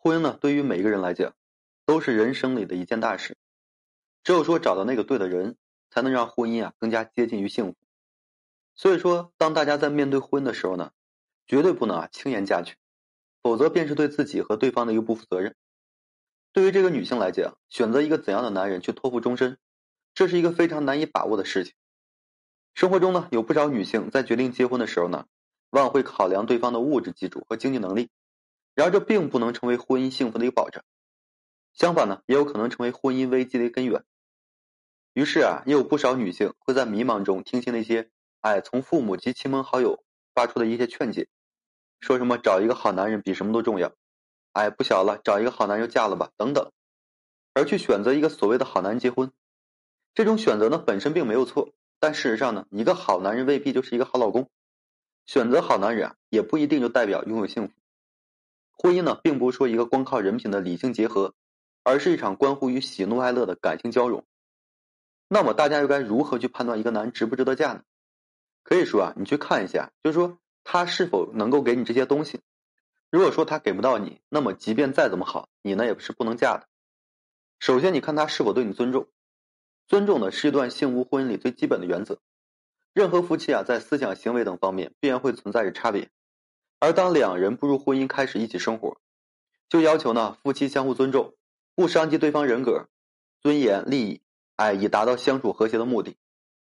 婚姻呢，对于每一个人来讲，都是人生里的一件大事。只有说找到那个对的人，才能让婚姻啊更加接近于幸福。所以说，当大家在面对婚姻的时候呢，绝对不能啊轻言嫁娶，否则便是对自己和对方的一个不负责任。对于这个女性来讲，选择一个怎样的男人去托付终身，这是一个非常难以把握的事情。生活中呢，有不少女性在决定结婚的时候呢，往往会考量对方的物质基础和经济能力。然而，这并不能成为婚姻幸福的一个保障，相反呢，也有可能成为婚姻危机的一个根源。于是啊，也有不少女性会在迷茫中听信那些哎从父母及亲朋好友发出的一些劝解，说什么找一个好男人比什么都重要，哎不小了找一个好男人嫁了吧等等，而去选择一个所谓的好男人结婚。这种选择呢本身并没有错，但事实上呢，一个好男人未必就是一个好老公。选择好男人啊，也不一定就代表拥有幸福。婚姻呢，并不是说一个光靠人品的理性结合，而是一场关乎于喜怒哀乐的感情交融。那么，大家又该如何去判断一个男人值不值得嫁呢？可以说啊，你去看一下，就是说他是否能够给你这些东西。如果说他给不到你，那么即便再怎么好，你呢也是不能嫁的。首先，你看他是否对你尊重。尊重呢，是一段幸福婚姻里最基本的原则。任何夫妻啊，在思想、行为等方面，必然会存在着差别。而当两人步入婚姻，开始一起生活，就要求呢夫妻相互尊重，不伤及对方人格、尊严、利益，哎，以达到相处和谐的目的。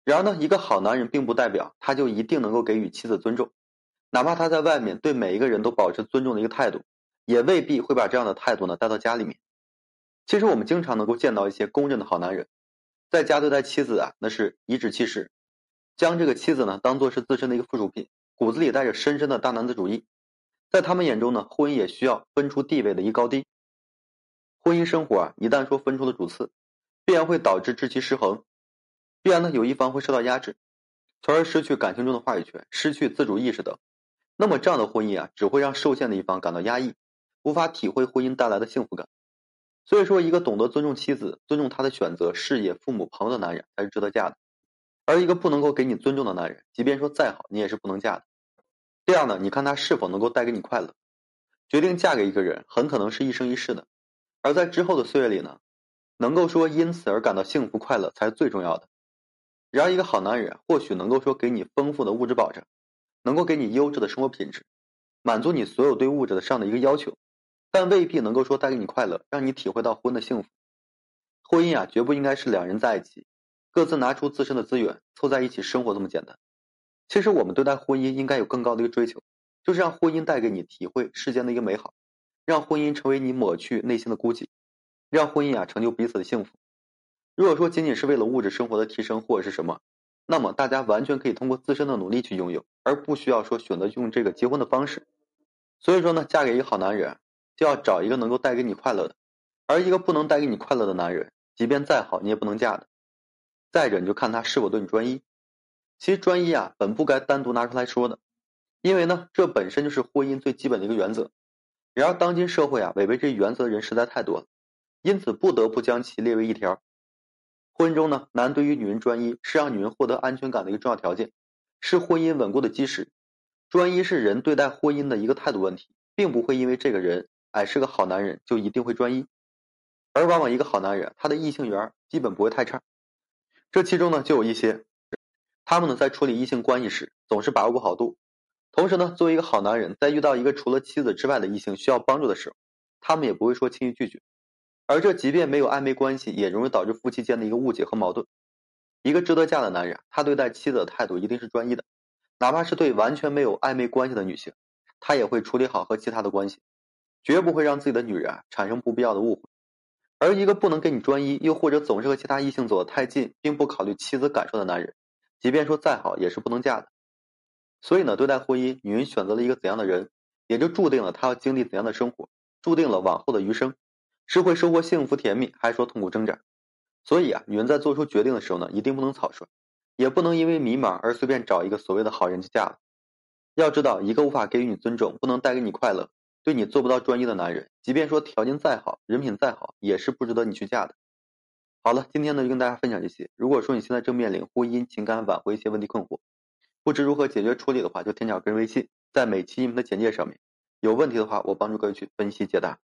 然而呢，一个好男人并不代表他就一定能够给予妻子尊重，哪怕他在外面对每一个人都保持尊重的一个态度，也未必会把这样的态度呢带到家里面。其实我们经常能够见到一些公认的好男人，在家对待妻子啊，那是颐指气使，将这个妻子呢当做是自身的一个附属品。骨子里带着深深的大男子主义，在他们眼中呢，婚姻也需要分出地位的一高低。婚姻生活啊，一旦说分出了主次，必然会导致志气失衡，必然呢有一方会受到压制，从而失去感情中的话语权，失去自主意识等。那么这样的婚姻啊，只会让受限的一方感到压抑，无法体会婚姻带来的幸福感。所以说，一个懂得尊重妻子、尊重她的选择、事业、父母、朋友的男人，才是值得嫁的。而一个不能够给你尊重的男人，即便说再好，你也是不能嫁的。这样呢，你看他是否能够带给你快乐？决定嫁给一个人，很可能是一生一世的。而在之后的岁月里呢，能够说因此而感到幸福快乐才是最重要的。然而，一个好男人或许能够说给你丰富的物质保障，能够给你优质的生活品质，满足你所有对物质的上的一个要求，但未必能够说带给你快乐，让你体会到婚的幸福。婚姻啊，绝不应该是两人在一起，各自拿出自身的资源凑在一起生活这么简单。其实我们对待婚姻应该有更高的一个追求，就是让婚姻带给你体会世间的一个美好，让婚姻成为你抹去内心的孤寂，让婚姻啊成就彼此的幸福。如果说仅仅是为了物质生活的提升或者是什么，那么大家完全可以通过自身的努力去拥有，而不需要说选择用这个结婚的方式。所以说呢，嫁给一个好男人，就要找一个能够带给你快乐的，而一个不能带给你快乐的男人，即便再好，你也不能嫁的。再者，你就看他是否对你专一。其实专一啊，本不该单独拿出来说的，因为呢，这本身就是婚姻最基本的一个原则。然而，当今社会啊，违背这原则的人实在太多了，因此不得不将其列为一条。婚姻中呢，男对于女人专一，是让女人获得安全感的一个重要条件，是婚姻稳固的基石。专一是人对待婚姻的一个态度问题，并不会因为这个人哎是个好男人就一定会专一，而往往一个好男人他的异性缘基本不会太差。这其中呢，就有一些。他们呢，在处理异性关系时，总是把握不好度。同时呢，作为一个好男人，在遇到一个除了妻子之外的异性需要帮助的时候，他们也不会说轻易拒绝。而这即便没有暧昧关系，也容易导致夫妻间的一个误解和矛盾。一个值得嫁的男人，他对待妻子的态度一定是专一的，哪怕是对完全没有暧昧关系的女性，他也会处理好和其他的关系，绝不会让自己的女人产生不必要的误会。而一个不能跟你专一，又或者总是和其他异性走得太近，并不考虑妻子感受的男人。即便说再好，也是不能嫁的。所以呢，对待婚姻，女人选择了一个怎样的人，也就注定了她要经历怎样的生活，注定了往后的余生，是会收获幸福甜蜜，还是说痛苦挣扎。所以啊，女人在做出决定的时候呢，一定不能草率，也不能因为迷茫而随便找一个所谓的好人去嫁了。要知道，一个无法给予你尊重、不能带给你快乐、对你做不到专一的男人，即便说条件再好、人品再好，也是不值得你去嫁的。好了，今天呢就跟大家分享这些。如果说你现在正面临婚姻、情感挽回一些问题困惑，不知如何解决处理的话，就添加个人微信，在每期音频的简介上面。有问题的话，我帮助各位去分析解答。